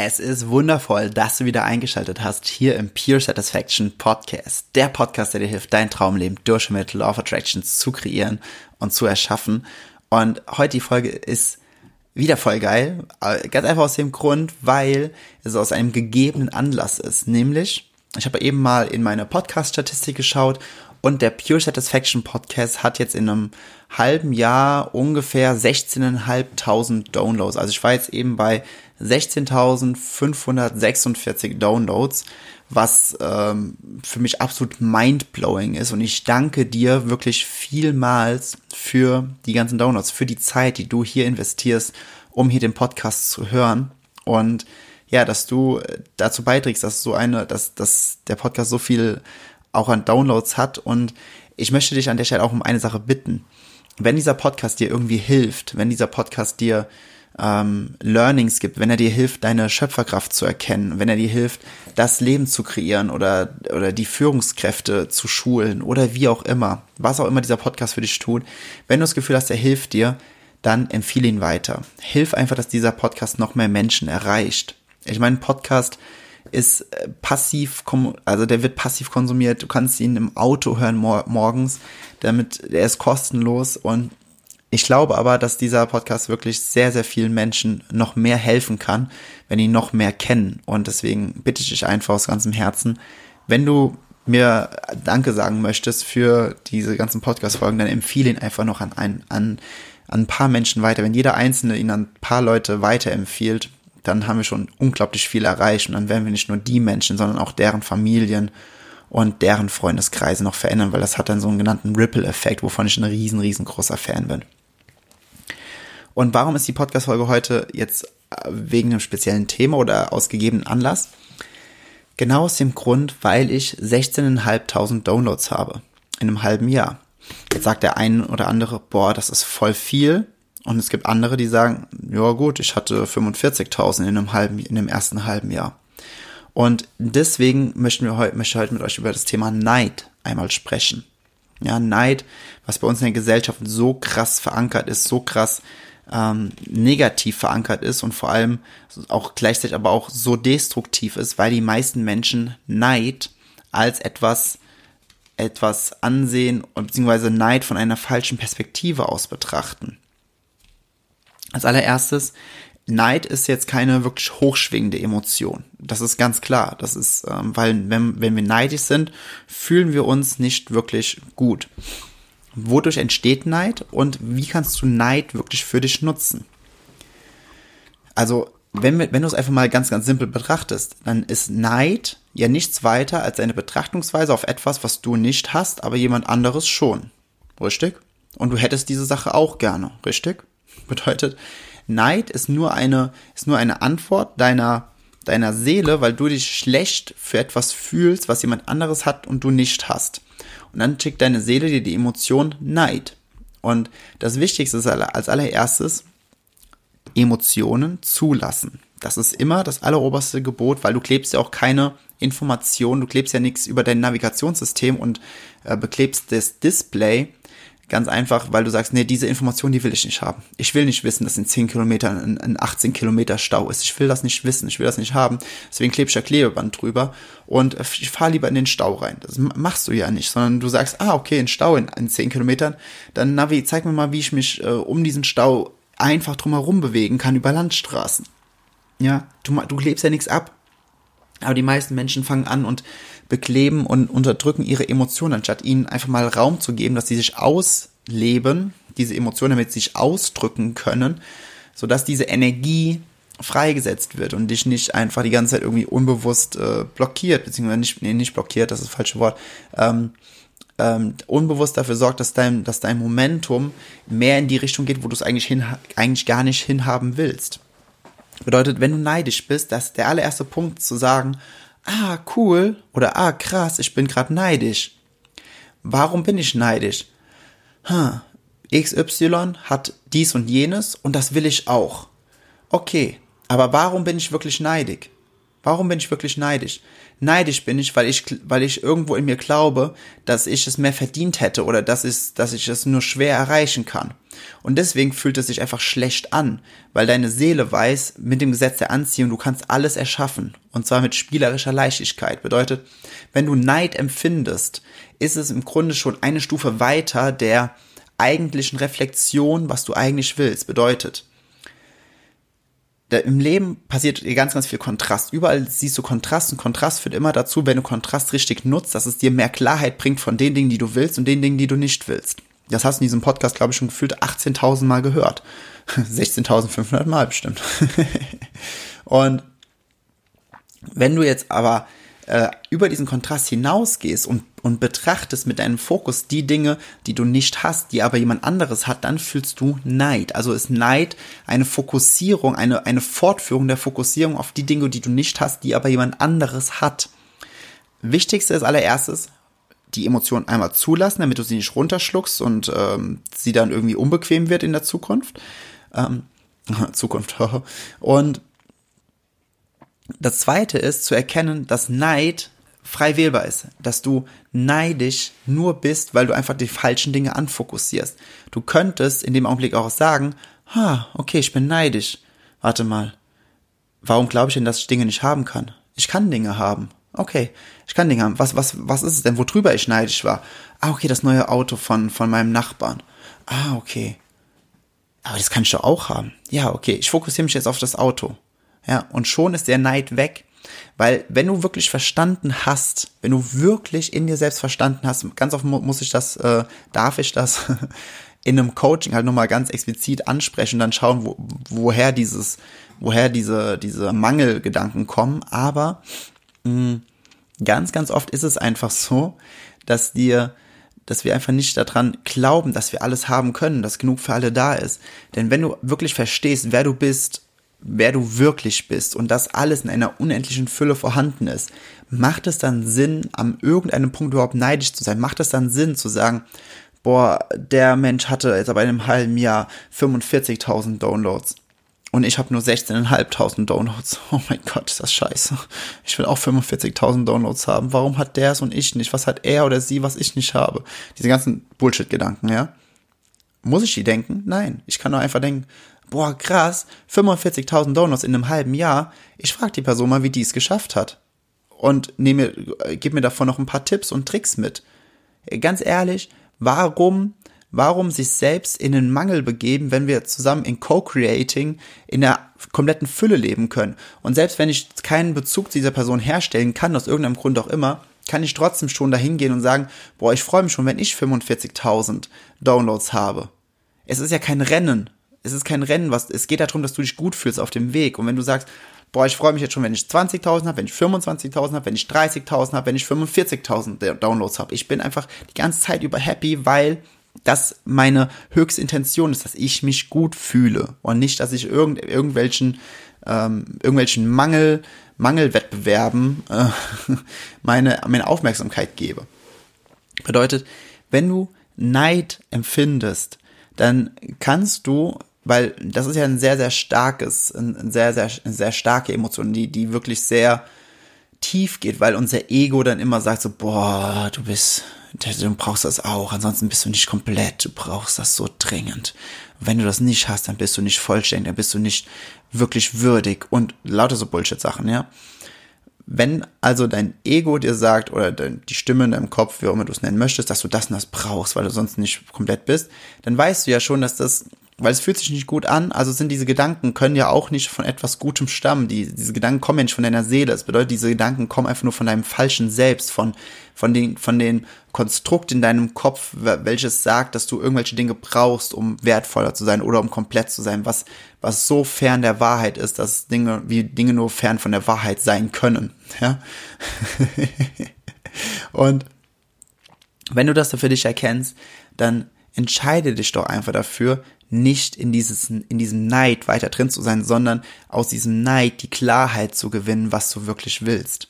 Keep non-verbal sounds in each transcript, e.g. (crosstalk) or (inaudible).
Es ist wundervoll, dass du wieder eingeschaltet hast hier im Pure Satisfaction Podcast. Der Podcast, der dir hilft, dein Traumleben durch Mittel of Attractions zu kreieren und zu erschaffen. Und heute die Folge ist wieder voll geil. Ganz einfach aus dem Grund, weil es aus einem gegebenen Anlass ist. Nämlich, ich habe eben mal in meine Podcast-Statistik geschaut und der Pure Satisfaction Podcast hat jetzt in einem halben Jahr ungefähr 16.500 Downloads. Also ich war jetzt eben bei 16.546 Downloads, was ähm, für mich absolut mindblowing ist. Und ich danke dir wirklich vielmals für die ganzen Downloads, für die Zeit, die du hier investierst, um hier den Podcast zu hören. Und ja, dass du dazu beiträgst, dass so eine, dass, dass der Podcast so viel auch an Downloads hat. Und ich möchte dich an der Stelle auch um eine Sache bitten. Wenn dieser Podcast dir irgendwie hilft, wenn dieser Podcast dir ähm, Learnings gibt, wenn er dir hilft, deine Schöpferkraft zu erkennen, wenn er dir hilft, das Leben zu kreieren oder, oder die Führungskräfte zu schulen oder wie auch immer, was auch immer dieser Podcast für dich tut, wenn du das Gefühl hast, er hilft dir, dann empfehle ihn weiter. Hilf einfach, dass dieser Podcast noch mehr Menschen erreicht. Ich meine, Podcast ist äh, passiv, also der wird passiv konsumiert. Du kannst ihn im Auto hören mor morgens, damit der ist kostenlos und ich glaube aber, dass dieser Podcast wirklich sehr, sehr vielen Menschen noch mehr helfen kann, wenn ihn noch mehr kennen. Und deswegen bitte ich dich einfach aus ganzem Herzen, wenn du mir Danke sagen möchtest für diese ganzen Podcast-Folgen, dann empfehle ihn einfach noch an ein, an, an ein paar Menschen weiter. Wenn jeder Einzelne ihn an ein paar Leute weiterempfiehlt, dann haben wir schon unglaublich viel erreicht und dann werden wir nicht nur die Menschen, sondern auch deren Familien und deren Freundeskreise noch verändern, weil das hat dann so einen genannten Ripple-Effekt, wovon ich ein riesen, riesengroßer Fan bin. Und warum ist die Podcast-Folge heute jetzt äh, wegen einem speziellen Thema oder aus gegebenen Anlass? Genau aus dem Grund, weil ich 16.500 Downloads habe in einem halben Jahr. Jetzt sagt der eine oder andere, boah, das ist voll viel. Und es gibt andere, die sagen, ja gut, ich hatte 45.000 in einem halben, in dem ersten halben Jahr. Und deswegen möchten wir heute, möchte ich heute mit euch über das Thema Neid einmal sprechen. Ja, Neid, was bei uns in der Gesellschaft so krass verankert ist, so krass ähm, negativ verankert ist und vor allem auch gleichzeitig aber auch so destruktiv ist, weil die meisten Menschen Neid als etwas etwas ansehen und beziehungsweise Neid von einer falschen Perspektive aus betrachten. Als allererstes, Neid ist jetzt keine wirklich hochschwingende Emotion. Das ist ganz klar. Das ist, ähm, weil wenn, wenn wir neidisch sind, fühlen wir uns nicht wirklich gut. Wodurch entsteht Neid und wie kannst du Neid wirklich für dich nutzen? Also, wenn, wenn du es einfach mal ganz, ganz simpel betrachtest, dann ist Neid ja nichts weiter als eine Betrachtungsweise auf etwas, was du nicht hast, aber jemand anderes schon. Richtig? Und du hättest diese Sache auch gerne. Richtig? Bedeutet, Neid ist nur eine, ist nur eine Antwort deiner, deiner Seele, weil du dich schlecht für etwas fühlst, was jemand anderes hat und du nicht hast. Und dann schickt deine Seele dir die Emotion Neid. Und das Wichtigste ist als allererstes, Emotionen zulassen. Das ist immer das alleroberste Gebot, weil du klebst ja auch keine Informationen, du klebst ja nichts über dein Navigationssystem und äh, beklebst das Display Ganz einfach, weil du sagst, nee, diese Information, die will ich nicht haben. Ich will nicht wissen, dass in 10 Kilometern ein, ein 18 Kilometer Stau ist. Ich will das nicht wissen, ich will das nicht haben. Deswegen klebe ich da Klebeband drüber und ich fahre lieber in den Stau rein. Das machst du ja nicht, sondern du sagst, ah, okay, ein Stau in, in 10 Kilometern. Dann Navi, zeig mir mal, wie ich mich äh, um diesen Stau einfach drumherum bewegen kann über Landstraßen. Ja, du, du klebst ja nichts ab. Aber die meisten Menschen fangen an und bekleben und unterdrücken ihre Emotionen, anstatt ihnen einfach mal Raum zu geben, dass sie sich ausleben, diese Emotionen, damit sie sich ausdrücken können, sodass diese Energie freigesetzt wird und dich nicht einfach die ganze Zeit irgendwie unbewusst äh, blockiert, beziehungsweise nicht, nee, nicht blockiert, das ist das falsche Wort, ähm, ähm, unbewusst dafür sorgt, dass dein, dass dein Momentum mehr in die Richtung geht, wo du es eigentlich, hin, eigentlich gar nicht hinhaben willst. Bedeutet, wenn du neidisch bist, das ist der allererste Punkt zu sagen, ah, cool oder ah, krass, ich bin gerade neidisch. Warum bin ich neidisch? Hm, XY hat dies und jenes und das will ich auch. Okay, aber warum bin ich wirklich neidig? Warum bin ich wirklich neidisch? Neidisch bin ich, weil ich, weil ich irgendwo in mir glaube, dass ich es mehr verdient hätte oder dass ich, dass ich es nur schwer erreichen kann. Und deswegen fühlt es sich einfach schlecht an, weil deine Seele weiß, mit dem Gesetz der Anziehung, du kannst alles erschaffen. Und zwar mit spielerischer Leichtigkeit. Bedeutet, wenn du Neid empfindest, ist es im Grunde schon eine Stufe weiter der eigentlichen Reflexion, was du eigentlich willst. Bedeutet, im Leben passiert ganz, ganz viel Kontrast. Überall siehst du Kontrast und Kontrast führt immer dazu, wenn du Kontrast richtig nutzt, dass es dir mehr Klarheit bringt von den Dingen, die du willst und den Dingen, die du nicht willst. Das hast du in diesem Podcast, glaube ich, schon gefühlt 18.000 Mal gehört. (laughs) 16.500 Mal bestimmt. (laughs) und wenn du jetzt aber äh, über diesen Kontrast hinausgehst und, und betrachtest mit deinem Fokus die Dinge, die du nicht hast, die aber jemand anderes hat, dann fühlst du Neid. Also ist Neid eine Fokussierung, eine, eine Fortführung der Fokussierung auf die Dinge, die du nicht hast, die aber jemand anderes hat. Wichtigste ist allererstes, die Emotion einmal zulassen, damit du sie nicht runterschluckst und ähm, sie dann irgendwie unbequem wird in der Zukunft. Ähm, (laughs) Zukunft. (laughs) und das zweite ist zu erkennen, dass Neid frei wählbar ist, dass du neidisch nur bist, weil du einfach die falschen Dinge anfokussierst. Du könntest in dem Augenblick auch sagen, ha, okay, ich bin neidisch. Warte mal. Warum glaube ich denn, dass ich Dinge nicht haben kann? Ich kann Dinge haben. Okay, ich kann Dinge haben. Was, was, was ist es denn, worüber ich neidisch war? Ah, okay, das neue Auto von, von meinem Nachbarn. Ah, okay. Aber das kann ich doch auch haben. Ja, okay, ich fokussiere mich jetzt auf das Auto. Ja, und schon ist der Neid weg. Weil wenn du wirklich verstanden hast, wenn du wirklich in dir selbst verstanden hast, ganz oft muss ich das, äh, darf ich das (laughs) in einem Coaching halt nochmal ganz explizit ansprechen dann schauen, wo, woher dieses, woher diese, diese Mangelgedanken kommen. Aber mh, mm, ganz, ganz oft ist es einfach so, dass dir, dass wir einfach nicht daran glauben, dass wir alles haben können, dass genug für alle da ist. Denn wenn du wirklich verstehst, wer du bist wer du wirklich bist und das alles in einer unendlichen Fülle vorhanden ist, macht es dann Sinn, am irgendeinem Punkt überhaupt neidisch zu sein? Macht es dann Sinn zu sagen, boah, der Mensch hatte jetzt aber in einem halben Jahr 45.000 Downloads und ich habe nur 16.500 Downloads. (laughs) Oh mein Gott, ist das scheiße. Ich will auch 45.000 Downloads haben. Warum hat der es und ich nicht? Was hat er oder sie, was ich nicht habe? Diese ganzen Bullshit-Gedanken, ja? Muss ich die denken? Nein. Ich kann nur einfach denken, boah, krass, 45.000 Downloads in einem halben Jahr. Ich frage die Person mal, wie die es geschafft hat. Und nehme, gib mir davon noch ein paar Tipps und Tricks mit. Ganz ehrlich, warum, warum sich selbst in den Mangel begeben, wenn wir zusammen in Co-Creating in der kompletten Fülle leben können? Und selbst wenn ich keinen Bezug zu dieser Person herstellen kann, aus irgendeinem Grund auch immer, kann ich trotzdem schon dahin gehen und sagen, boah, ich freue mich schon, wenn ich 45.000 Downloads habe. Es ist ja kein Rennen es ist kein Rennen, was, es geht darum, dass du dich gut fühlst auf dem Weg. Und wenn du sagst, boah, ich freue mich jetzt schon, wenn ich 20.000 habe, wenn ich 25.000 habe, wenn ich 30.000 habe, wenn ich 45.000 Downloads habe. Ich bin einfach die ganze Zeit über happy, weil das meine höchste Intention ist, dass ich mich gut fühle und nicht, dass ich irgend, irgendwelchen, ähm, irgendwelchen Mangel, Mangelwettbewerben äh, (laughs) meine, meine Aufmerksamkeit gebe. Bedeutet, wenn du Neid empfindest, dann kannst du weil das ist ja ein sehr, sehr starkes, ein sehr, sehr, sehr starke Emotion, die, die wirklich sehr tief geht, weil unser Ego dann immer sagt so, boah, du bist, du brauchst das auch, ansonsten bist du nicht komplett, du brauchst das so dringend. Wenn du das nicht hast, dann bist du nicht vollständig, dann bist du nicht wirklich würdig und lauter so Bullshit-Sachen, ja. Wenn also dein Ego dir sagt oder die Stimme in deinem Kopf, wie auch immer du es nennen möchtest, dass du das und das brauchst, weil du sonst nicht komplett bist, dann weißt du ja schon, dass das weil es fühlt sich nicht gut an, also sind diese Gedanken, können ja auch nicht von etwas Gutem stammen. Die, diese Gedanken kommen ja nicht von deiner Seele. Das bedeutet, diese Gedanken kommen einfach nur von deinem falschen Selbst, von, von den, von den Konstrukt in deinem Kopf, welches sagt, dass du irgendwelche Dinge brauchst, um wertvoller zu sein oder um komplett zu sein, was, was so fern der Wahrheit ist, dass Dinge, wie Dinge nur fern von der Wahrheit sein können, ja. (laughs) Und wenn du das für dich erkennst, dann entscheide dich doch einfach dafür, nicht in dieses, in diesem Neid weiter drin zu sein, sondern aus diesem Neid die Klarheit zu gewinnen, was du wirklich willst.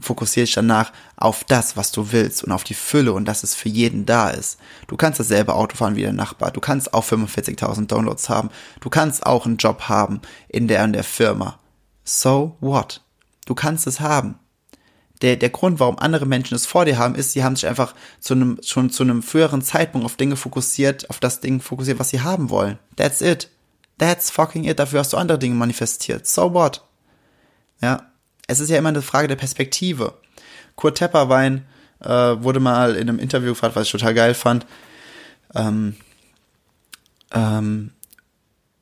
Fokussiere dich danach auf das, was du willst und auf die Fülle und dass es für jeden da ist. Du kannst dasselbe Auto fahren wie der Nachbar. Du kannst auch 45.000 Downloads haben. Du kannst auch einen Job haben in der und der Firma. So what? Du kannst es haben der, der Grund, warum andere Menschen es vor dir haben, ist, sie haben sich einfach zu einem, schon zu einem früheren Zeitpunkt auf Dinge fokussiert, auf das Ding fokussiert, was sie haben wollen. That's it. That's fucking it. Dafür hast du andere Dinge manifestiert. So what? Ja. Es ist ja immer eine Frage der Perspektive. Kurt Tepperwein äh, wurde mal in einem Interview gefragt, was ich total geil fand. Ähm, ähm,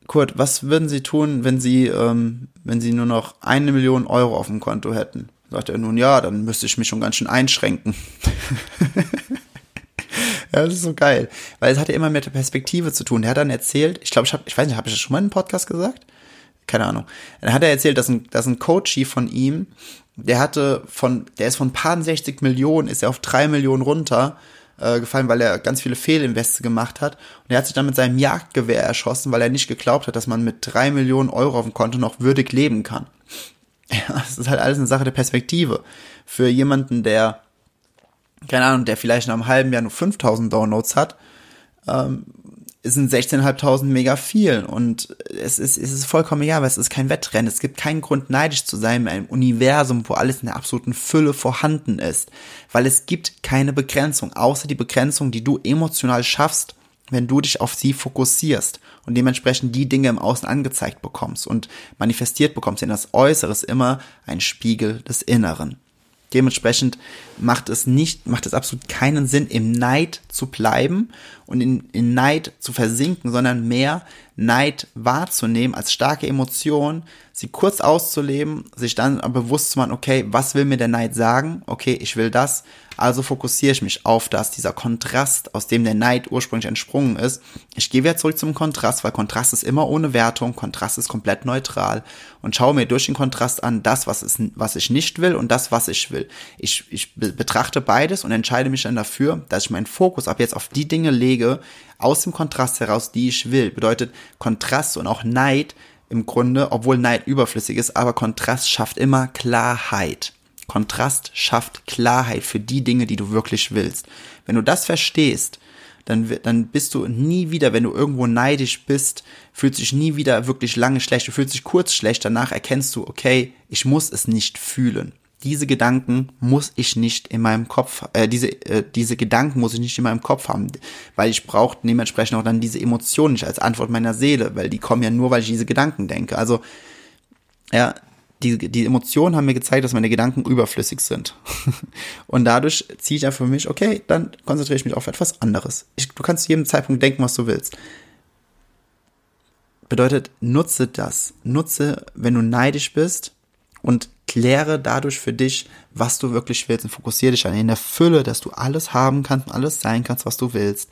Kurt, was würden Sie tun, wenn Sie, ähm, wenn Sie nur noch eine Million Euro auf dem Konto hätten? Sagt er nun, ja, dann müsste ich mich schon ganz schön einschränken. (laughs) ja, das ist so geil. Weil es hat ja immer mit der Perspektive zu tun. Der hat dann erzählt, ich glaube, ich habe, ich weiß nicht, habe ich das schon mal in einem Podcast gesagt? Keine Ahnung. Dann hat er erzählt, dass ein, dass ein Coachie von ihm, der hatte von, der ist von paar 60 Millionen, ist er auf drei Millionen runter äh, gefallen, weil er ganz viele Fehlinveste gemacht hat. Und er hat sich dann mit seinem Jagdgewehr erschossen, weil er nicht geglaubt hat, dass man mit drei Millionen Euro auf dem Konto noch würdig leben kann. (laughs) Es ist halt alles eine Sache der Perspektive. Für jemanden, der, keine Ahnung, der vielleicht nach einem halben Jahr nur 5000 Downloads hat, ähm, sind 16.500 mega viel und es ist, es ist vollkommen egal, weil es ist kein Wettrennen. Es gibt keinen Grund neidisch zu sein in einem Universum, wo alles in der absoluten Fülle vorhanden ist, weil es gibt keine Begrenzung, außer die Begrenzung, die du emotional schaffst, wenn du dich auf sie fokussierst und dementsprechend die Dinge im Außen angezeigt bekommst und manifestiert bekommst, denn das Äußere ist immer ein Spiegel des Inneren. Dementsprechend macht es nicht, macht es absolut keinen Sinn, im Neid zu bleiben und in, in Neid zu versinken, sondern mehr Neid wahrzunehmen als starke Emotion, sie kurz auszuleben, sich dann bewusst zu machen, okay, was will mir der Neid sagen? Okay, ich will das, also fokussiere ich mich auf das, dieser Kontrast, aus dem der Neid ursprünglich entsprungen ist. Ich gehe wieder zurück zum Kontrast, weil Kontrast ist immer ohne Wertung, Kontrast ist komplett neutral und schaue mir durch den Kontrast an, das, was, ist, was ich nicht will und das, was ich will. Ich, ich betrachte beides und entscheide mich dann dafür, dass ich meinen Fokus ab jetzt auf die Dinge lege, aus dem Kontrast heraus, die ich will. Bedeutet Kontrast und auch Neid im Grunde, obwohl Neid überflüssig ist, aber Kontrast schafft immer Klarheit. Kontrast schafft Klarheit für die Dinge, die du wirklich willst. Wenn du das verstehst, dann, dann bist du nie wieder, wenn du irgendwo neidisch bist, fühlst dich nie wieder wirklich lange schlecht. Du fühlst dich kurz schlecht, danach erkennst du, okay, ich muss es nicht fühlen diese Gedanken muss ich nicht in meinem Kopf, äh, diese, äh, diese Gedanken muss ich nicht in meinem Kopf haben, weil ich brauche dementsprechend auch dann diese Emotionen nicht als Antwort meiner Seele, weil die kommen ja nur, weil ich diese Gedanken denke. Also, ja, die, die Emotionen haben mir gezeigt, dass meine Gedanken überflüssig sind. (laughs) Und dadurch ziehe ich einfach für mich, okay, dann konzentriere ich mich auf etwas anderes. Ich, du kannst zu jedem Zeitpunkt denken, was du willst. Bedeutet, nutze das. Nutze, wenn du neidisch bist und kläre dadurch für dich, was du wirklich willst und fokussiere dich an in der Fülle, dass du alles haben kannst, alles sein kannst, was du willst,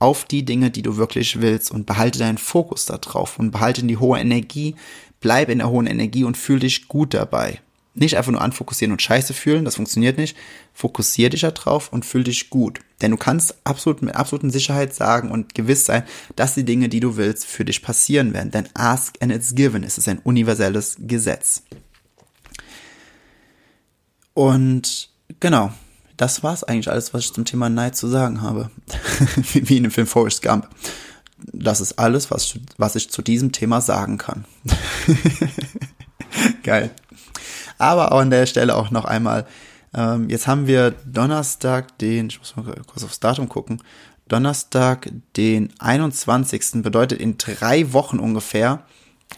auf die Dinge, die du wirklich willst und behalte deinen Fokus darauf und behalte die hohe Energie, bleib in der hohen Energie und fühl dich gut dabei. Nicht einfach nur anfokussieren und Scheiße fühlen, das funktioniert nicht. Fokussier dich darauf und fühl dich gut. Denn du kannst absolut mit absoluten Sicherheit sagen und gewiss sein, dass die Dinge, die du willst, für dich passieren werden. Denn ask and it's given. Es ist ein universelles Gesetz. Und genau, das war's eigentlich alles, was ich zum Thema Neid zu sagen habe. (laughs) Wie in dem Film Forrest Gump. Das ist alles, was ich, was ich zu diesem Thema sagen kann. (laughs) Geil. Aber auch an der Stelle auch noch einmal, ähm, jetzt haben wir Donnerstag den, ich muss mal kurz aufs Datum gucken, Donnerstag den 21. bedeutet in drei Wochen ungefähr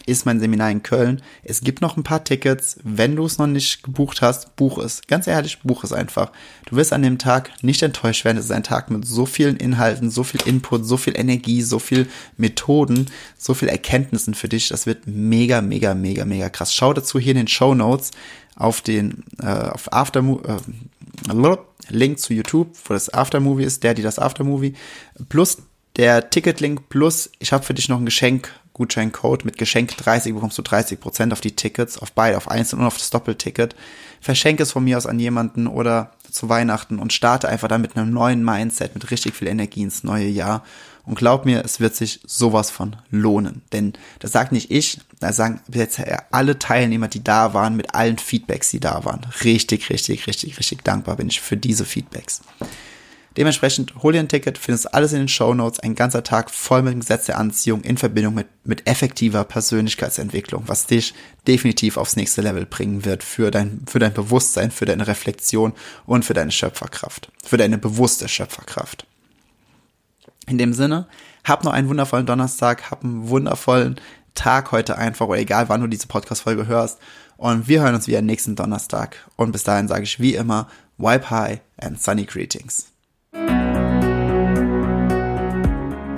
ist mein Seminar in Köln. Es gibt noch ein paar Tickets. Wenn du es noch nicht gebucht hast, buch es. Ganz ehrlich, buch es einfach. Du wirst an dem Tag nicht enttäuscht werden. Es ist ein Tag mit so vielen Inhalten, so viel Input, so viel Energie, so viel Methoden, so viel Erkenntnissen für dich. Das wird mega, mega, mega, mega krass. Schau dazu hier in den Show Notes auf den äh, auf Aftermo äh, Link zu YouTube, wo das Aftermovie ist, der, die das Aftermovie, plus der Ticketlink plus ich habe für dich noch ein Geschenk Gutscheincode mit Geschenk 30 bekommst du 30 Prozent auf die Tickets, auf beide, auf einzeln und auf das Doppelticket. Verschenke es von mir aus an jemanden oder zu Weihnachten und starte einfach dann mit einem neuen Mindset, mit richtig viel Energie ins neue Jahr. Und glaub mir, es wird sich sowas von lohnen. Denn das sagt nicht ich, da sagen jetzt alle Teilnehmer, die da waren, mit allen Feedbacks, die da waren. Richtig, richtig, richtig, richtig dankbar bin ich für diese Feedbacks. Dementsprechend hol dir ein Ticket, findest alles in den Show Notes, ein ganzer Tag voll mit dem Gesetz der Anziehung in Verbindung mit, mit effektiver Persönlichkeitsentwicklung, was dich definitiv aufs nächste Level bringen wird für dein, für dein Bewusstsein, für deine Reflexion und für deine Schöpferkraft, für deine bewusste Schöpferkraft. In dem Sinne, hab noch einen wundervollen Donnerstag, hab einen wundervollen Tag heute einfach, oder egal wann du diese Podcast-Folge hörst. Und wir hören uns wieder nächsten Donnerstag. Und bis dahin sage ich wie immer, wipe high and sunny greetings.